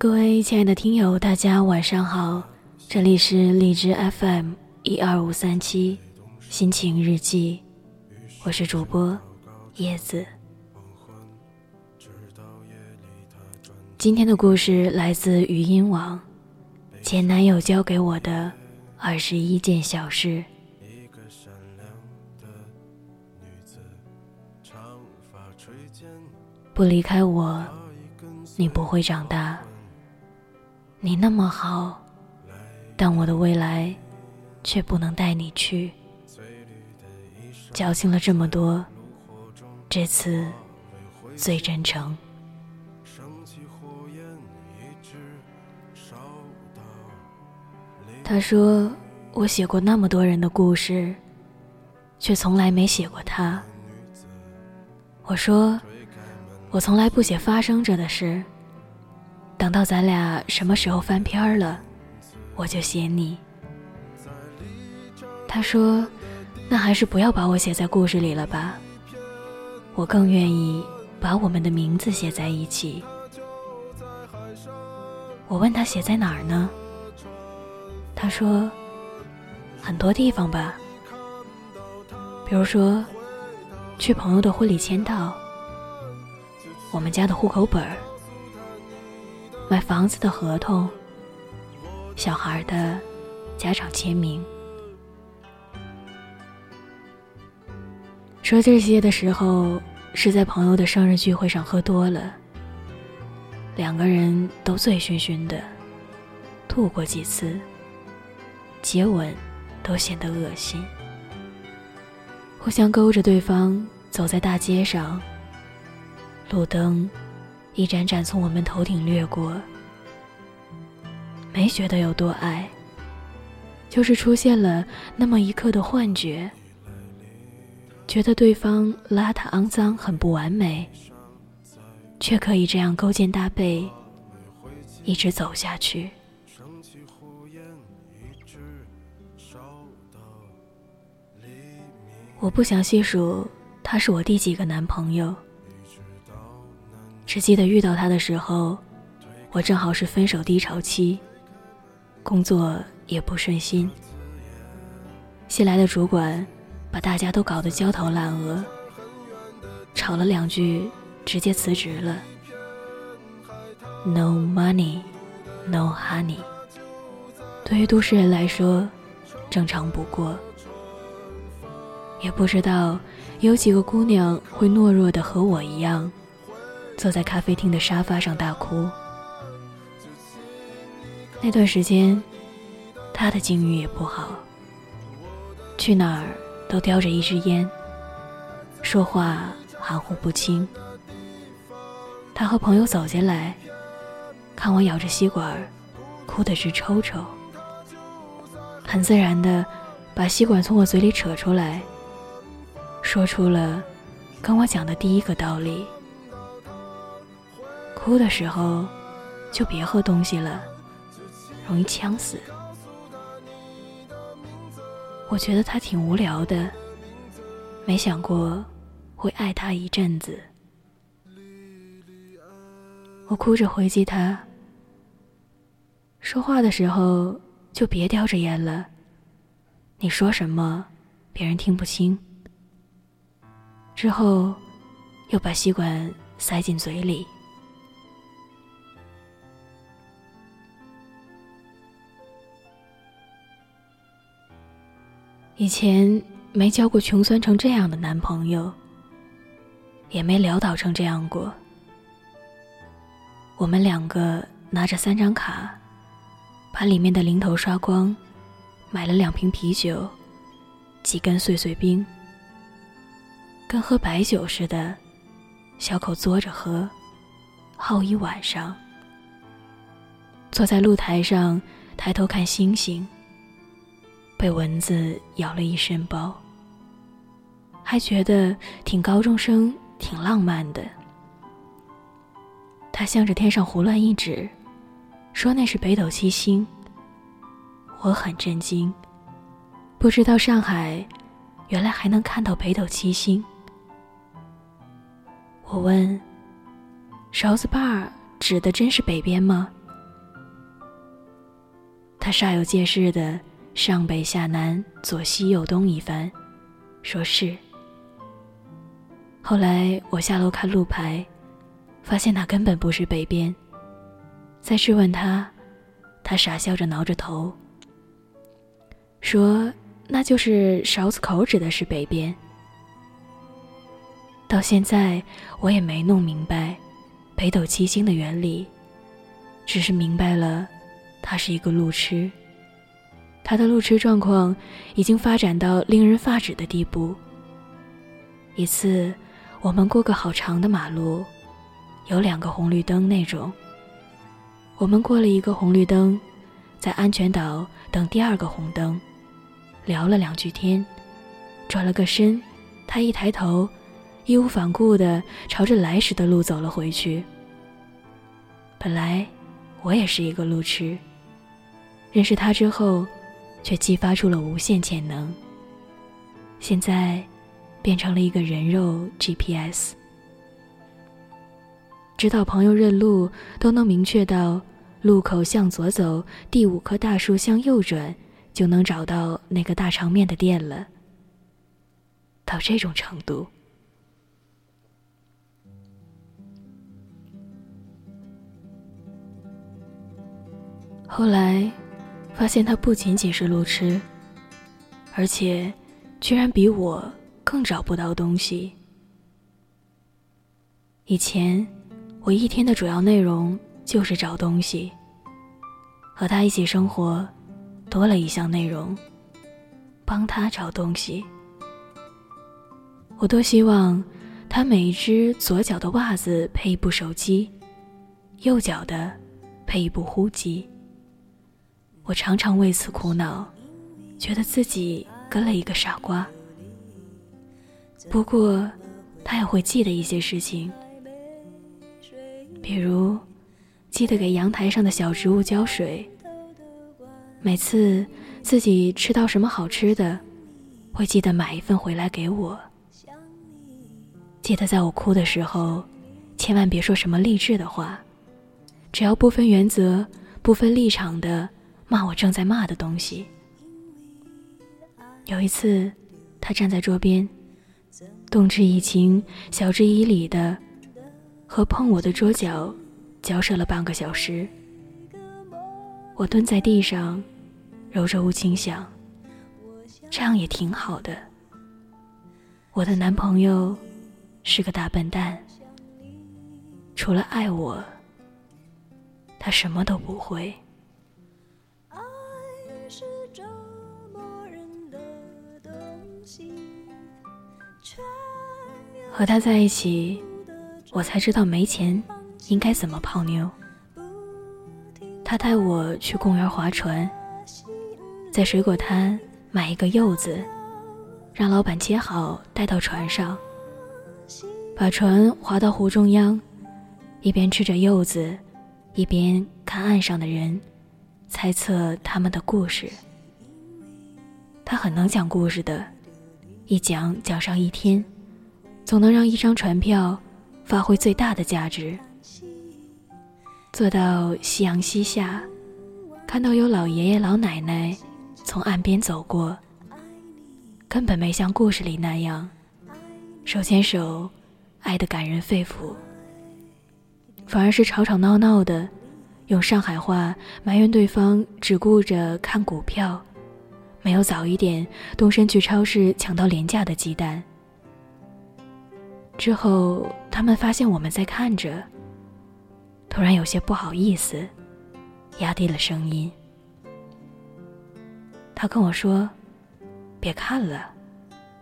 各位亲爱的听友，大家晚上好，这里是荔枝 FM 一二五三七心情日记，我是主播叶子。今天的故事来自语音网，前男友教给我的二十一件小事。不离开我，你不会长大。你那么好，但我的未来却不能带你去。矫情了这么多，这次最真诚。他说：“我写过那么多人的故事，却从来没写过他。”我说：“我从来不写发生着的事。等到咱俩什么时候翻篇了，我就写你。”他说：“那还是不要把我写在故事里了吧。我更愿意把我们的名字写在一起。”我问他写在哪儿呢？他说：“很多地方吧，比如说去朋友的婚礼签到，我们家的户口本儿，买房子的合同，小孩的家长签名。”说这些的时候，是在朋友的生日聚会上喝多了，两个人都醉醺醺的，吐过几次。接吻都显得恶心，互相勾着对方走在大街上，路灯一盏盏从我们头顶掠过，没觉得有多爱，就是出现了那么一刻的幻觉，觉得对方邋遢肮脏很不完美，却可以这样勾肩搭背，一直走下去。我不想细数他是我第几个男朋友，只记得遇到他的时候，我正好是分手低潮期，工作也不顺心。新来的主管把大家都搞得焦头烂额，吵了两句，直接辞职了。No money, no honey。对于都市人来说，正常不过。也不知道有几个姑娘会懦弱的和我一样，坐在咖啡厅的沙发上大哭。那段时间，他的境遇也不好，去哪儿都叼着一支烟，说话含糊不清。他和朋友走进来，看我咬着吸管，哭得直抽抽，很自然的把吸管从我嘴里扯出来。说出了跟我讲的第一个道理：哭的时候就别喝东西了，容易呛死。我觉得他挺无聊的，没想过会爱他一阵子。我哭着回击他：说话的时候就别叼着烟了，你说什么别人听不清。之后，又把吸管塞进嘴里。以前没交过穷酸成这样的男朋友，也没潦倒成这样过。我们两个拿着三张卡，把里面的零头刷光，买了两瓶啤酒，几根碎碎冰。跟喝白酒似的，小口嘬着喝，耗一晚上。坐在露台上，抬头看星星。被蚊子咬了一身包，还觉得挺高中生，挺浪漫的。他向着天上胡乱一指，说那是北斗七星。我很震惊，不知道上海原来还能看到北斗七星。我问：“勺子把儿指的真是北边吗？”他煞有介事的上北下南左西右东一番，说是。后来我下楼看路牌，发现那根本不是北边。再质问他，他傻笑着挠着头，说那就是勺子口指的是北边。到现在我也没弄明白北斗七星的原理，只是明白了，他是一个路痴。他的路痴状况已经发展到令人发指的地步。一次。我们过个好长的马路，有两个红绿灯那种。我们过了一个红绿灯，在安全岛等第二个红灯，聊了两句天，转了个身，他一抬头，义无反顾地朝着来时的路走了回去。本来我也是一个路痴，认识他之后，却激发出了无限潜能。现在。变成了一个人肉 GPS，指导朋友认路都能明确到路口向左走，第五棵大树向右转，就能找到那个大长面的店了。到这种程度，后来发现他不仅仅是路痴，而且居然比我。更找不到东西。以前，我一天的主要内容就是找东西。和他一起生活，多了一项内容，帮他找东西。我多希望他每一只左脚的袜子配一部手机，右脚的配一部呼机。我常常为此苦恼，觉得自己跟了一个傻瓜。不过，他也会记得一些事情，比如记得给阳台上的小植物浇水。每次自己吃到什么好吃的，会记得买一份回来给我。记得在我哭的时候，千万别说什么励志的话，只要不分原则、不分立场的骂我正在骂的东西。有一次，他站在桌边。动之以情，晓之以理的，和碰我的桌角交涉了半个小时。我蹲在地上，揉着乌青想，这样也挺好的。我的男朋友是个大笨蛋，除了爱我，他什么都不会。和他在一起，我才知道没钱应该怎么泡妞。他带我去公园划船，在水果摊买一个柚子，让老板切好带到船上，把船划到湖中央，一边吃着柚子，一边看岸上的人，猜测他们的故事。他很能讲故事的，一讲讲上一天。总能让一张船票发挥最大的价值。坐到夕阳西下，看到有老爷爷老奶奶从岸边走过，根本没像故事里那样手牵手，爱得感人肺腑，反而是吵吵闹闹的，用上海话埋怨对方只顾着看股票，没有早一点动身去超市抢到廉价的鸡蛋。之后，他们发现我们在看着，突然有些不好意思，压低了声音。他跟我说：“别看了，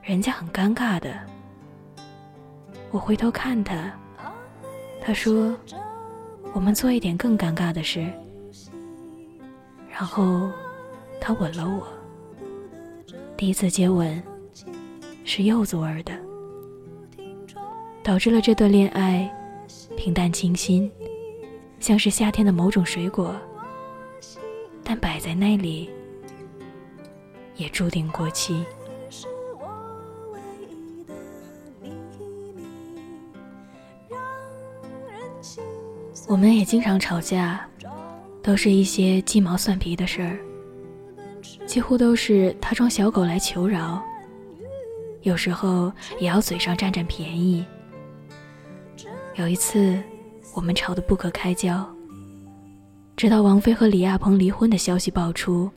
人家很尴尬的。”我回头看他，他说：“我们做一点更尴尬的事。”然后，他吻了我。第一次接吻，是柚子味的。导致了这段恋爱平淡清新，像是夏天的某种水果，但摆在那里也注定过期。我们也经常吵架，都是一些鸡毛蒜皮的事儿。几乎都是他装小狗来求饶，有时候也要嘴上占占便宜。有一次，我们吵得不可开交，直到王菲和李亚鹏离婚的消息爆出，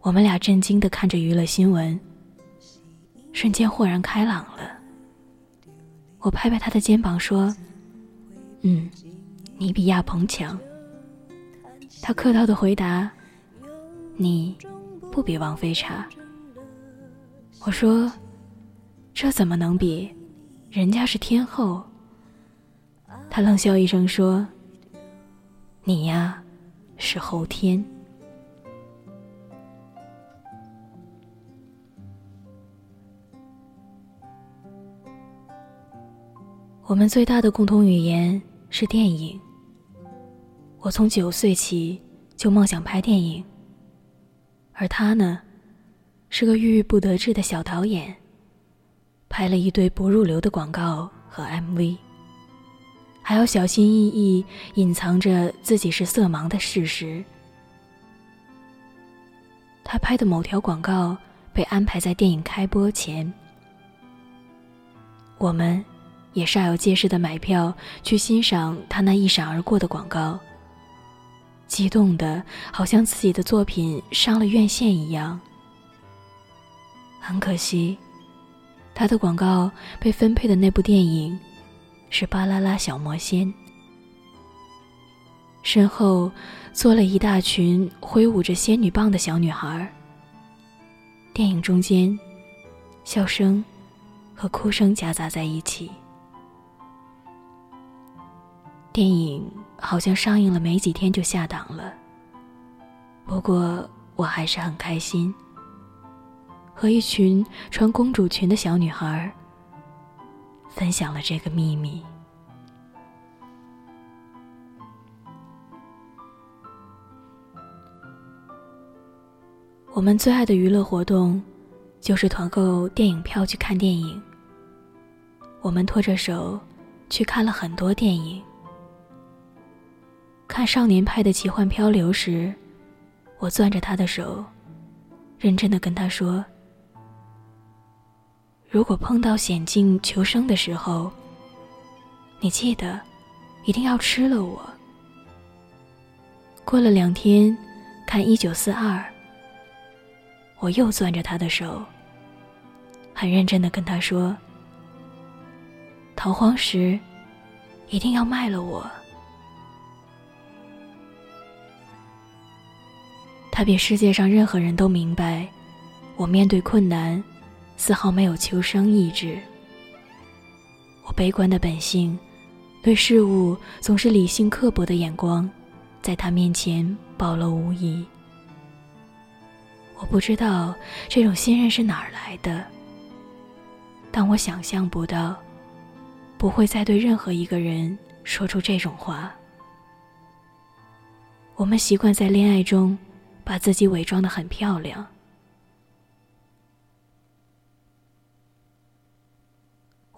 我们俩震惊地看着娱乐新闻，瞬间豁然开朗了。我拍拍他的肩膀说：“嗯，你比亚鹏强。”他客套的回答：“你。”不比王菲差。我说：“这怎么能比？人家是天后。”他冷笑一声说：“你呀，是后天。”我们最大的共同语言是电影。我从九岁起就梦想拍电影。而他呢，是个郁郁不得志的小导演，拍了一堆不入流的广告和 MV，还要小心翼翼隐藏着自己是色盲的事实。他拍的某条广告被安排在电影开播前，我们也煞有介事的买票去欣赏他那一闪而过的广告。激动的，好像自己的作品上了院线一样。很可惜，他的广告被分配的那部电影是《巴啦啦小魔仙》，身后坐了一大群挥舞着仙女棒的小女孩。电影中间，笑声和哭声夹杂在一起。电影好像上映了没几天就下档了。不过我还是很开心，和一群穿公主裙的小女孩分享了这个秘密。我们最爱的娱乐活动就是团购电影票去看电影。我们拖着手去看了很多电影。看少年派的奇幻漂流时，我攥着他的手，认真的跟他说：“如果碰到险境求生的时候，你记得一定要吃了我。”过了两天，看《一九四二》，我又攥着他的手，很认真的跟他说：“逃荒时，一定要卖了我。”他比世界上任何人都明白，我面对困难，丝毫没有求生意志。我悲观的本性，对事物总是理性刻薄的眼光，在他面前暴露无遗。我不知道这种信任是哪儿来的，但我想象不到，不会再对任何一个人说出这种话。我们习惯在恋爱中。把自己伪装的很漂亮。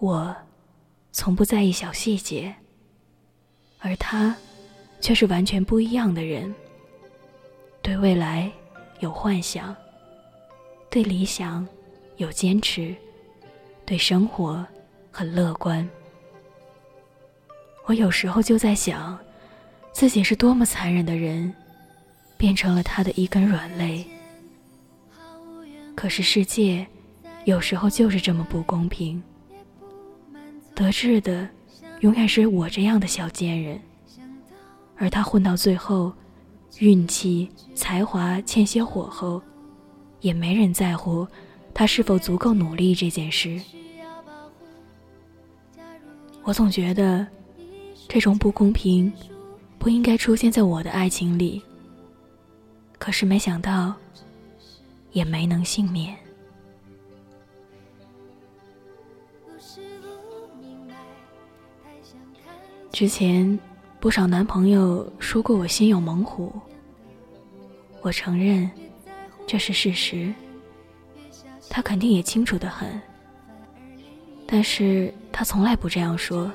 我从不在意小细节，而他却是完全不一样的人。对未来有幻想，对理想有坚持，对生活很乐观。我有时候就在想，自己是多么残忍的人。变成了他的一根软肋。可是世界有时候就是这么不公平，得志的永远是我这样的小贱人，而他混到最后，运气、才华欠些火候，也没人在乎他是否足够努力这件事。我总觉得，这种不公平不应该出现在我的爱情里。可是没想到，也没能幸免。之前不少男朋友说过我心有猛虎，我承认这是事实。他肯定也清楚的很，但是他从来不这样说。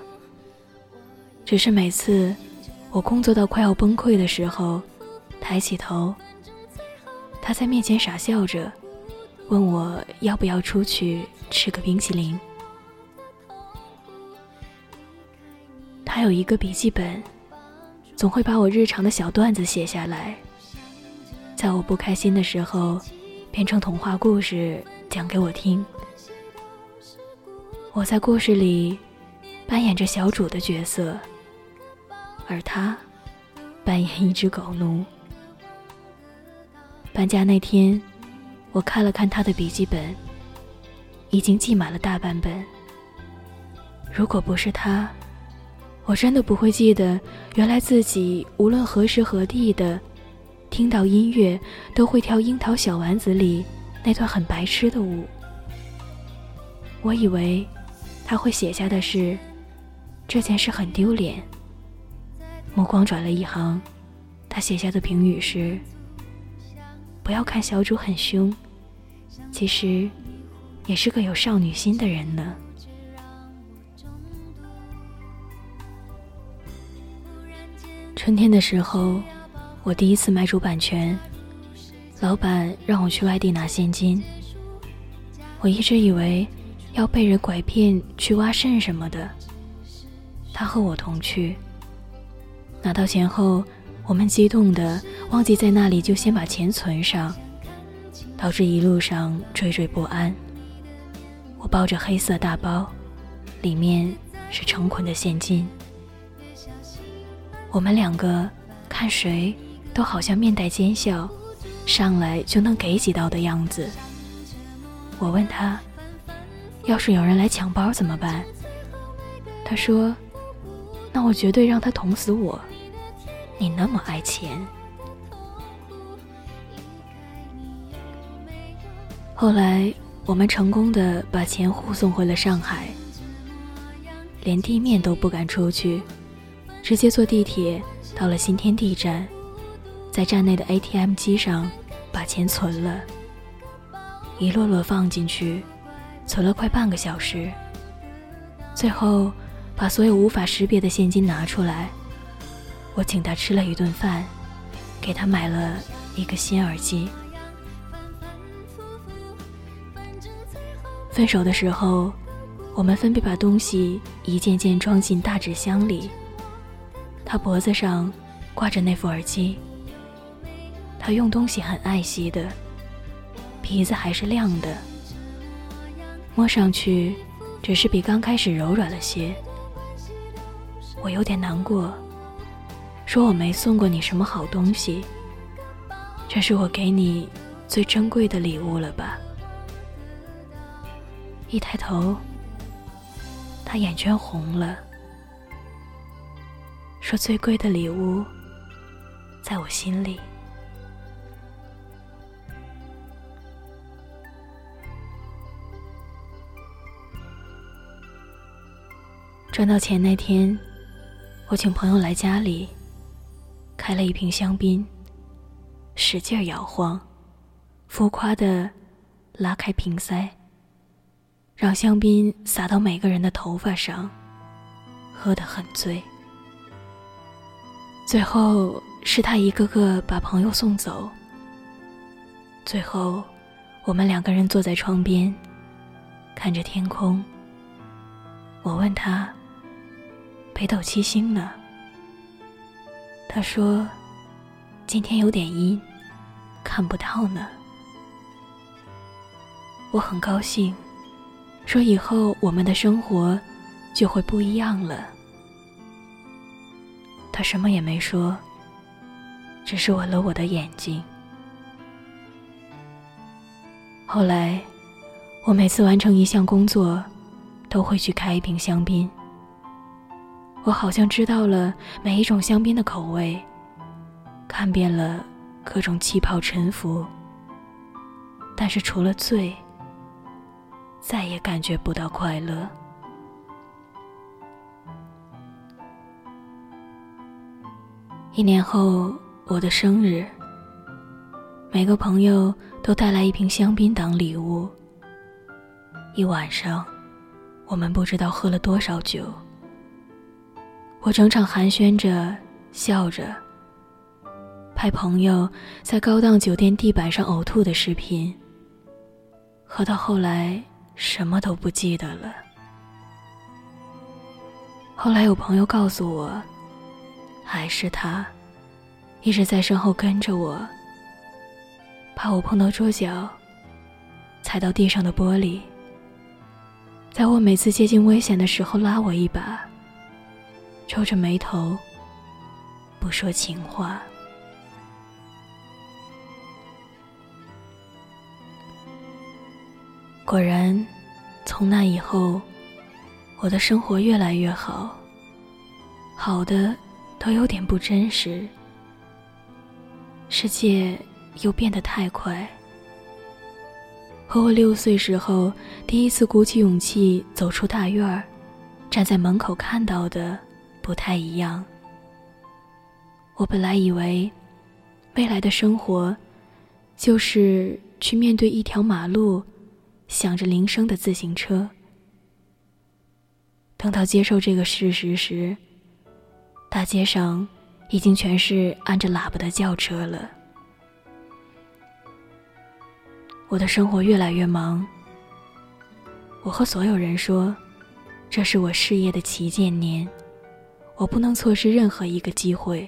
只是每次我工作到快要崩溃的时候，抬起头。他在面前傻笑着，问我要不要出去吃个冰淇淋。还有一个笔记本，总会把我日常的小段子写下来，在我不开心的时候，变成童话故事讲给我听。我在故事里扮演着小主的角色，而他扮演一只狗奴。搬家那天，我看了看他的笔记本，已经记满了大半本。如果不是他，我真的不会记得，原来自己无论何时何地的，听到音乐都会跳《樱桃小丸子》里那段很白痴的舞。我以为他会写下的是这件事很丢脸。目光转了一行，他写下的评语是。不要看小主很凶，其实也是个有少女心的人呢。春天的时候，我第一次买主版权，老板让我去外地拿现金。我一直以为要被人拐骗去挖肾什么的，他和我同去，拿到钱后。我们激动的忘记在那里就先把钱存上，导致一路上惴惴不安。我抱着黑色大包，里面是成捆的现金。我们两个看谁都好像面带奸笑，上来就能给几刀的样子。我问他，要是有人来抢包怎么办？他说，那我绝对让他捅死我。你那么爱钱，后来我们成功的把钱护送回了上海，连地面都不敢出去，直接坐地铁到了新天地站，在站内的 ATM 机上把钱存了，一摞摞放进去，存了快半个小时，最后把所有无法识别的现金拿出来。我请他吃了一顿饭，给他买了一个新耳机。分手的时候，我们分别把东西一件件装进大纸箱里。他脖子上挂着那副耳机，他用东西很爱惜的，皮子还是亮的，摸上去只是比刚开始柔软了些。我有点难过。说我没送过你什么好东西，这是我给你最珍贵的礼物了吧？一抬头，他眼圈红了，说最贵的礼物，在我心里。赚到钱那天，我请朋友来家里。开了一瓶香槟，使劲摇晃，浮夸的拉开瓶塞，让香槟洒到每个人的头发上，喝得很醉。最后是他一个个把朋友送走。最后，我们两个人坐在窗边，看着天空。我问他：“北斗七星呢？”他说：“今天有点阴，看不到呢。”我很高兴，说以后我们的生活就会不一样了。他什么也没说，只是吻了我的眼睛。后来，我每次完成一项工作，都会去开一瓶香槟。我好像知道了每一种香槟的口味，看遍了各种气泡沉浮，但是除了醉，再也感觉不到快乐。一年后，我的生日，每个朋友都带来一瓶香槟当礼物。一晚上，我们不知道喝了多少酒。我整场寒暄着，笑着，拍朋友在高档酒店地板上呕吐的视频，喝到后来什么都不记得了。后来有朋友告诉我，还是他一直在身后跟着我，怕我碰到桌角，踩到地上的玻璃，在我每次接近危险的时候拉我一把，皱着眉头。不说情话。果然，从那以后，我的生活越来越好，好的都有点不真实。世界又变得太快，和我六岁时候第一次鼓起勇气走出大院儿，站在门口看到的不太一样。我本来以为，未来的生活，就是去面对一条马路，响着铃声的自行车。等到接受这个事实时，大街上已经全是按着喇叭的轿车了。我的生活越来越忙，我和所有人说，这是我事业的旗舰年，我不能错失任何一个机会。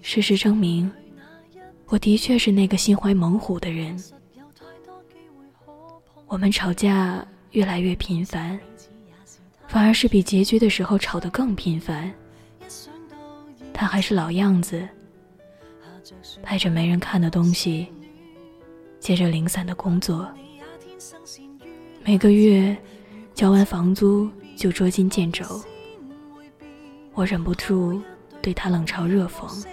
事实证明，我的确是那个心怀猛虎的人。我们吵架越来越频繁，反而是比结局的时候吵得更频繁。他还是老样子，拍着没人看的东西，接着零散的工作。每个月交完房租就捉襟见肘，我忍不住对他冷嘲热讽。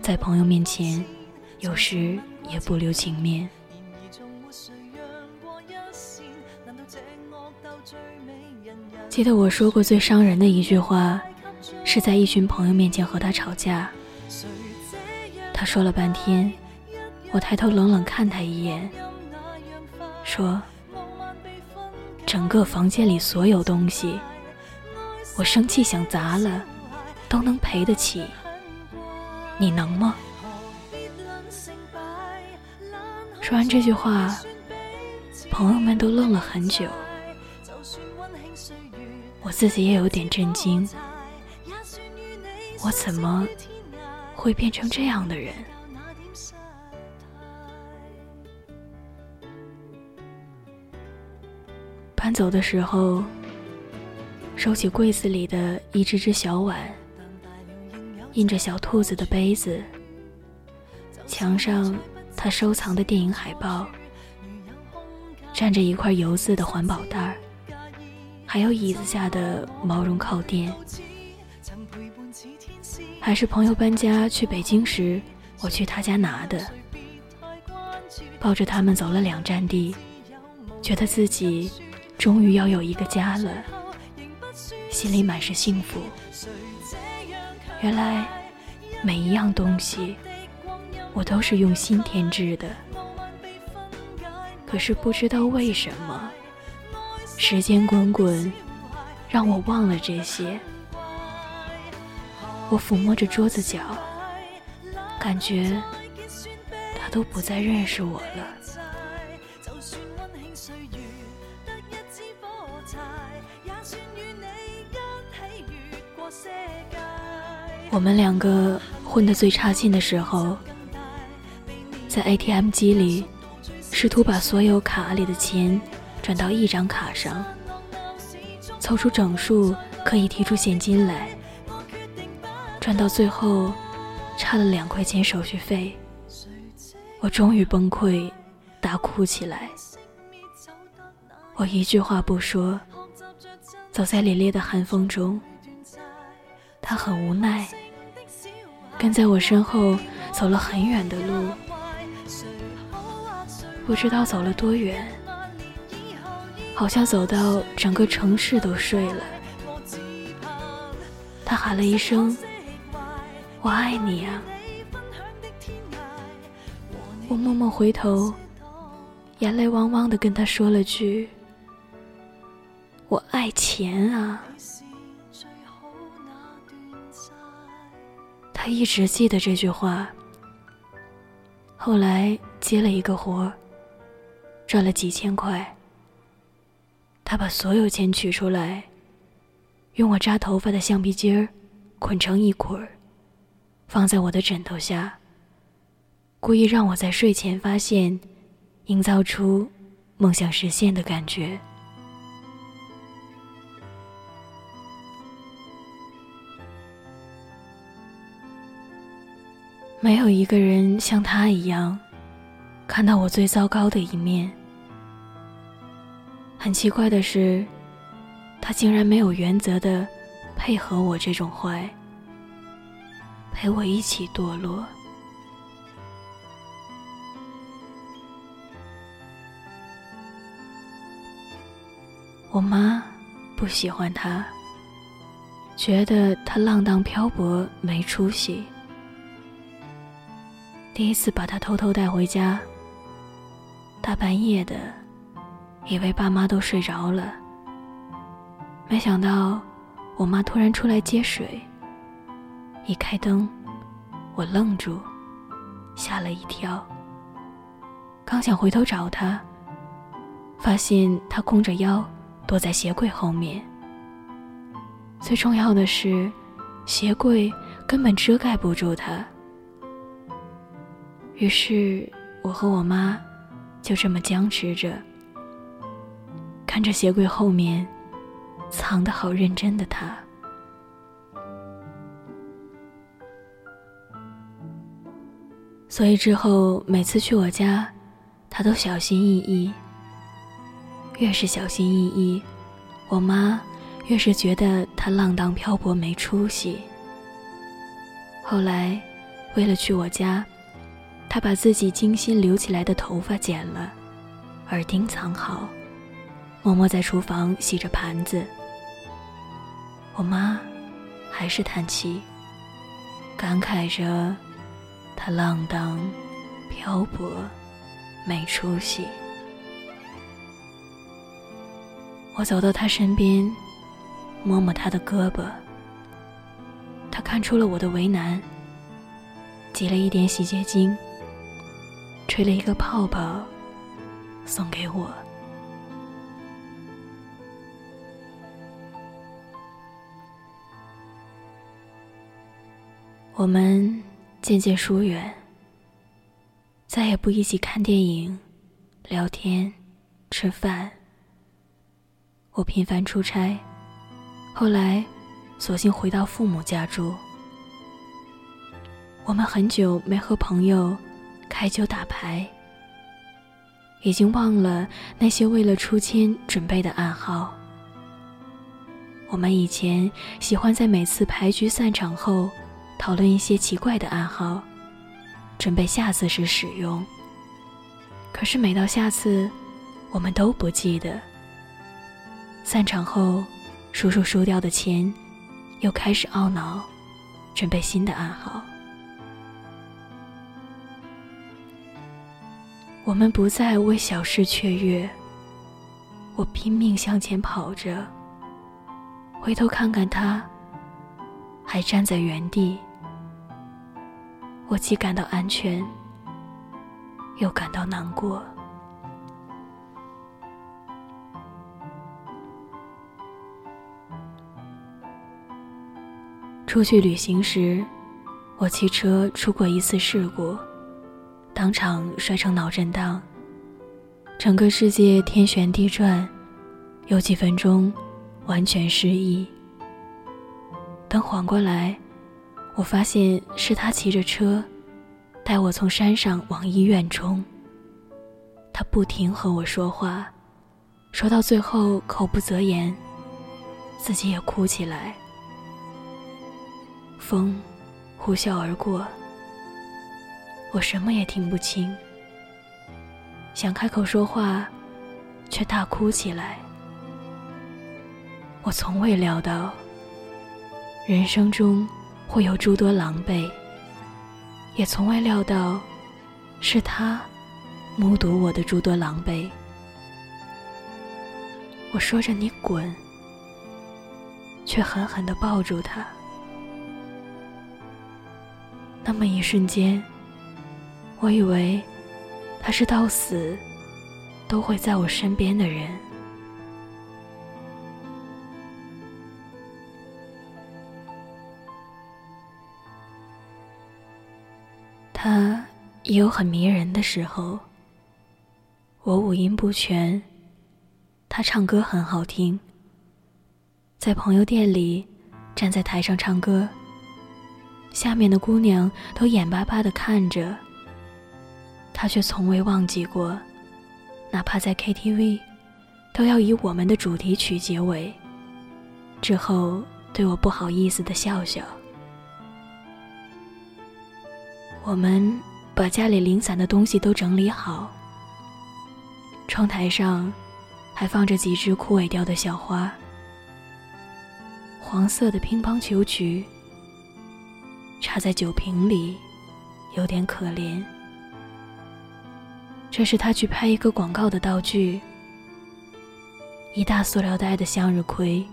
在朋友面前，有时也不留情面。记得我说过最伤人的一句话，是在一群朋友面前和他吵架。他说了半天，我抬头冷冷看他一眼，说：“整个房间里所有东西，我生气想砸了，都能赔得起。”你能吗？说完这句话，朋友们都愣了很久，我自己也有点震惊。我怎么会变成这样的人？搬走的时候，收起柜子里的一只只小碗。印着小兔子的杯子，墙上他收藏的电影海报，站着一块油渍的环保袋儿，还有椅子下的毛绒靠垫。还是朋友搬家去北京时，我去他家拿的。抱着他们走了两站地，觉得自己终于要有一个家了，心里满是幸福。原来，每一样东西，我都是用心添置的。可是不知道为什么，时间滚滚，让我忘了这些。我抚摸着桌子角，感觉他都不再认识我了。我们两个混得最差劲的时候，在 ATM 机里试图把所有卡里的钱转到一张卡上，凑出整数可以提出现金来。转到最后，差了两块钱手续费，我终于崩溃，大哭起来。我一句话不说，走在凛冽的寒风中，他很无奈。跟在我身后走了很远的路，不知道走了多远，好像走到整个城市都睡了。他喊了一声：“我爱你啊！”我默默回头，眼泪汪汪的跟他说了句：“我爱钱啊！”他一直记得这句话。后来接了一个活赚了几千块。他把所有钱取出来，用我扎头发的橡皮筋儿捆成一捆儿，放在我的枕头下，故意让我在睡前发现，营造出梦想实现的感觉。没有一个人像他一样，看到我最糟糕的一面。很奇怪的是，他竟然没有原则的配合我这种坏，陪我一起堕落。我妈不喜欢他，觉得他浪荡漂泊没出息。第一次把他偷偷带回家，大半夜的，以为爸妈都睡着了。没想到我妈突然出来接水，一开灯，我愣住，吓了一跳。刚想回头找他，发现他弓着腰躲在鞋柜后面。最重要的是，鞋柜根本遮盖不住他。于是，我和我妈就这么僵持着，看着鞋柜后面藏得好认真的他。所以之后每次去我家，他都小心翼翼。越是小心翼翼，我妈越是觉得他浪荡漂泊没出息。后来，为了去我家。他把自己精心留起来的头发剪了，耳钉藏好，默默在厨房洗着盘子。我妈还是叹气，感慨着他浪荡、漂泊、没出息。我走到他身边，摸摸他的胳膊。他看出了我的为难，挤了一点洗洁精。吹了一个泡泡，送给我。我们渐渐疏远，再也不一起看电影、聊天、吃饭。我频繁出差，后来索性回到父母家住。我们很久没和朋友。开酒打牌，已经忘了那些为了出千准备的暗号。我们以前喜欢在每次牌局散场后讨论一些奇怪的暗号，准备下次时使用。可是每到下次，我们都不记得。散场后，叔叔输掉的钱，又开始懊恼，准备新的暗号。我们不再为小事雀跃。我拼命向前跑着，回头看看他，还站在原地。我既感到安全，又感到难过。出去旅行时，我骑车出过一次事故。当场摔成脑震荡，整个世界天旋地转，有几分钟完全失忆。等缓过来，我发现是他骑着车带我从山上往医院冲。他不停和我说话，说到最后口不择言，自己也哭起来。风呼啸而过。我什么也听不清，想开口说话，却大哭起来。我从未料到，人生中会有诸多狼狈，也从未料到，是他目睹我的诸多狼狈。我说着“你滚”，却狠狠地抱住他。那么一瞬间，我以为他是到死都会在我身边的人。他也有很迷人的时候。我五音不全，他唱歌很好听。在朋友店里，站在台上唱歌，下面的姑娘都眼巴巴地看着，他却从未忘记过，哪怕在 KTV，都要以我们的主题曲结尾。之后对我不好意思的笑笑。我们把家里零散的东西都整理好。窗台上还放着几只枯萎掉的小花，黄色的乒乓球菊插在酒瓶里，有点可怜。这是他去拍一个广告的道具，一大塑料袋的向日葵、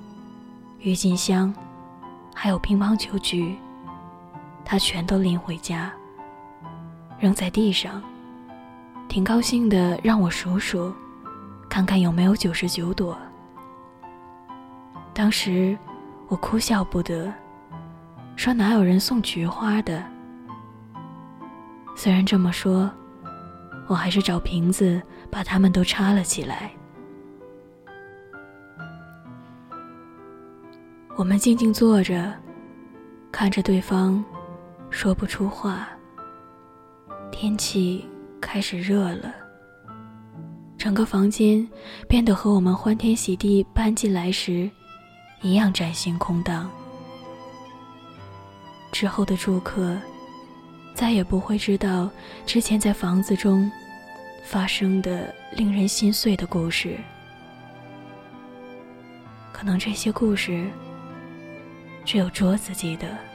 郁金香，还有乒乓球菊，他全都拎回家。扔在地上，挺高兴的，让我数数，看看有没有九十九朵。当时我哭笑不得，说哪有人送菊花的？虽然这么说，我还是找瓶子把它们都插了起来。我们静静坐着，看着对方，说不出话。天气开始热了，整个房间变得和我们欢天喜地搬进来时一样崭新空荡。之后的住客再也不会知道之前在房子中发生的令人心碎的故事，可能这些故事只有桌子记得。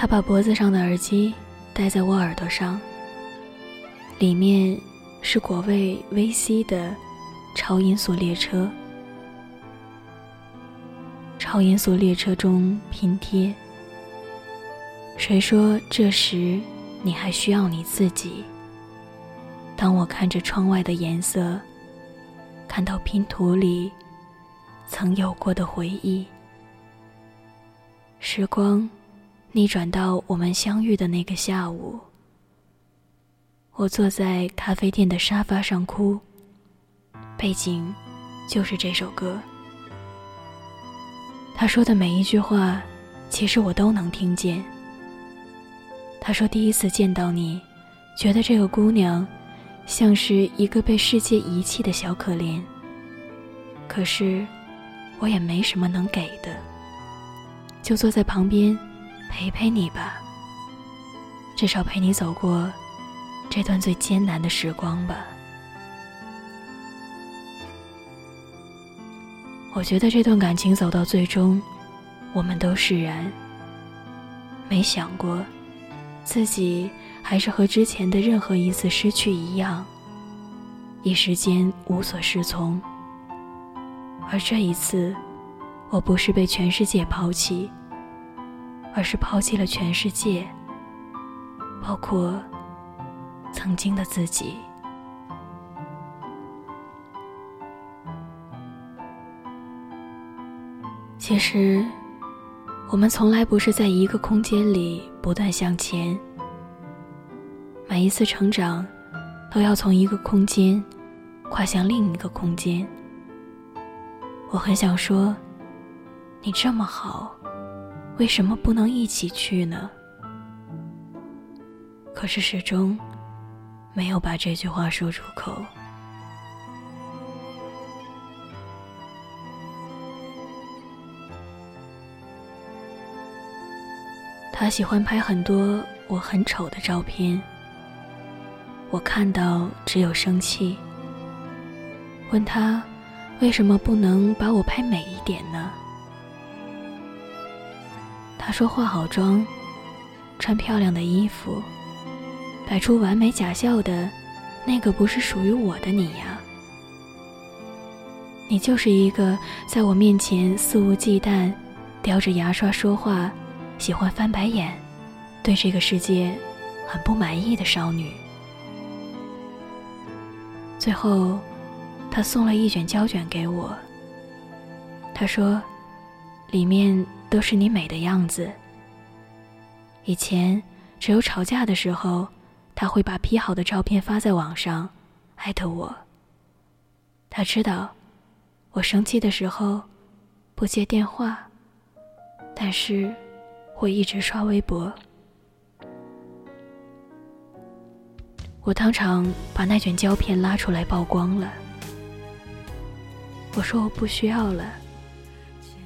他把脖子上的耳机戴在我耳朵上，里面是果味 VC 的超音速列车。超音速列车中拼贴。谁说这时你还需要你自己？当我看着窗外的颜色，看到拼图里曾有过的回忆，时光。逆转到我们相遇的那个下午，我坐在咖啡店的沙发上哭，背景就是这首歌。他说的每一句话，其实我都能听见。他说第一次见到你，觉得这个姑娘像是一个被世界遗弃的小可怜。可是我也没什么能给的，就坐在旁边。陪陪你吧，至少陪你走过这段最艰难的时光吧。我觉得这段感情走到最终，我们都释然，没想过自己还是和之前的任何一次失去一样，一时间无所适从。而这一次，我不是被全世界抛弃。而是抛弃了全世界，包括曾经的自己。其实，我们从来不是在一个空间里不断向前。每一次成长，都要从一个空间跨向另一个空间。我很想说，你这么好。为什么不能一起去呢？可是始终没有把这句话说出口。他喜欢拍很多我很丑的照片，我看到只有生气。问他为什么不能把我拍美一点呢？他说：“化好妆，穿漂亮的衣服，摆出完美假笑的，那个不是属于我的你呀。”你就是一个在我面前肆无忌惮、叼着牙刷说话、喜欢翻白眼、对这个世界很不满意的少女。最后，他送了一卷胶卷给我。他说：“里面都是你美的样子。”以前只有吵架的时候，他会把 P 好的照片发在网上，艾特我。他知道我生气的时候不接电话，但是会一直刷微博。我当场把那卷胶片拉出来曝光了。我说我不需要了，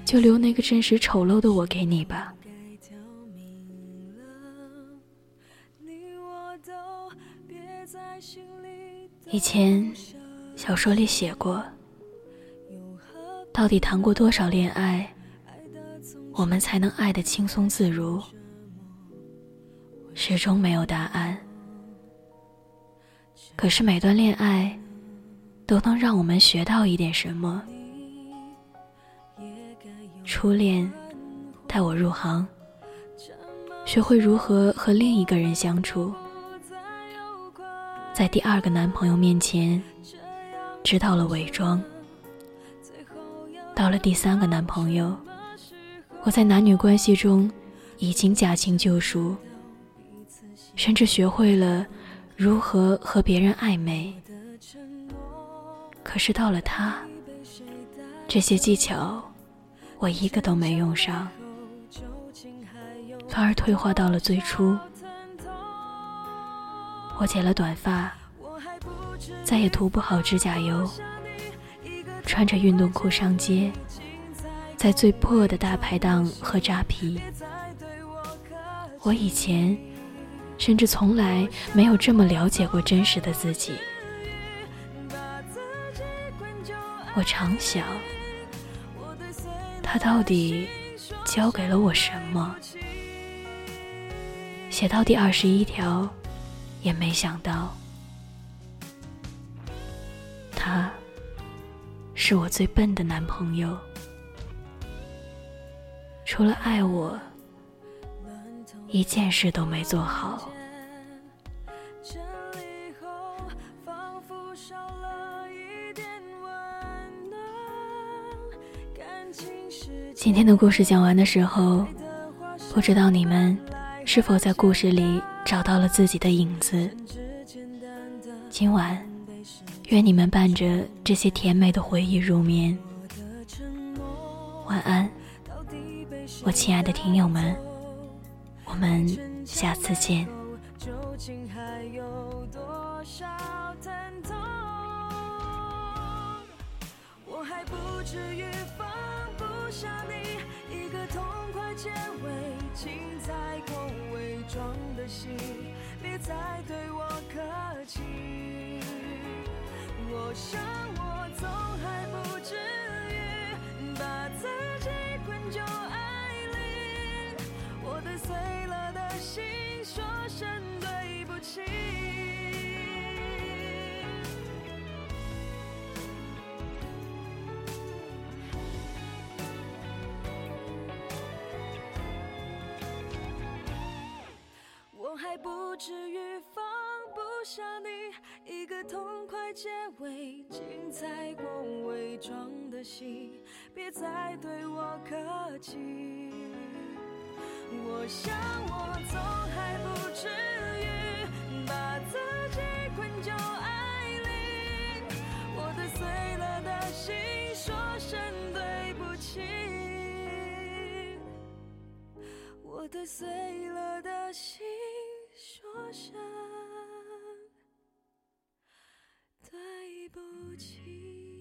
就留那个真实丑陋的我给你吧。以前小说里写过，到底谈过多少恋爱，我们才能爱得轻松自如？始终没有答案。可是每段恋爱，都能让我们学到一点什么。初恋带我入行，学会如何和另一个人相处。在第二个男朋友面前，知道了伪装。到了第三个男朋友，我在男女关系中已经驾轻就熟，甚至学会了如何和别人暧昧。可是到了他，这些技巧我一个都没用上，反而退化到了最初。我剪了短发，再也涂不好指甲油，穿着运动裤上街，在最破的大排档喝扎啤。我以前甚至从来没有这么了解过真实的自己。我常想，他到底教给了我什么？写到第二十一条。也没想到，他是我最笨的男朋友。除了爱我，一件事都没做好。今天的故事讲完的时候，不知道你们是否在故事里。找到了自己的影子。今晚，愿你们伴着这些甜美的回忆入眠。晚安，我亲爱的听友们，我们下次见。不至于放不下你，结尾，请再过伪装的心，别再对我客气。我想我总还不至于把自己困窘爱里，我的碎了的心说声对不起。痛快结尾，精彩过伪装的戏，别再对我客气。我想我总还不至于把自己困窘爱里，我对碎了的心说声对不起，我对碎了的心。说声对不起。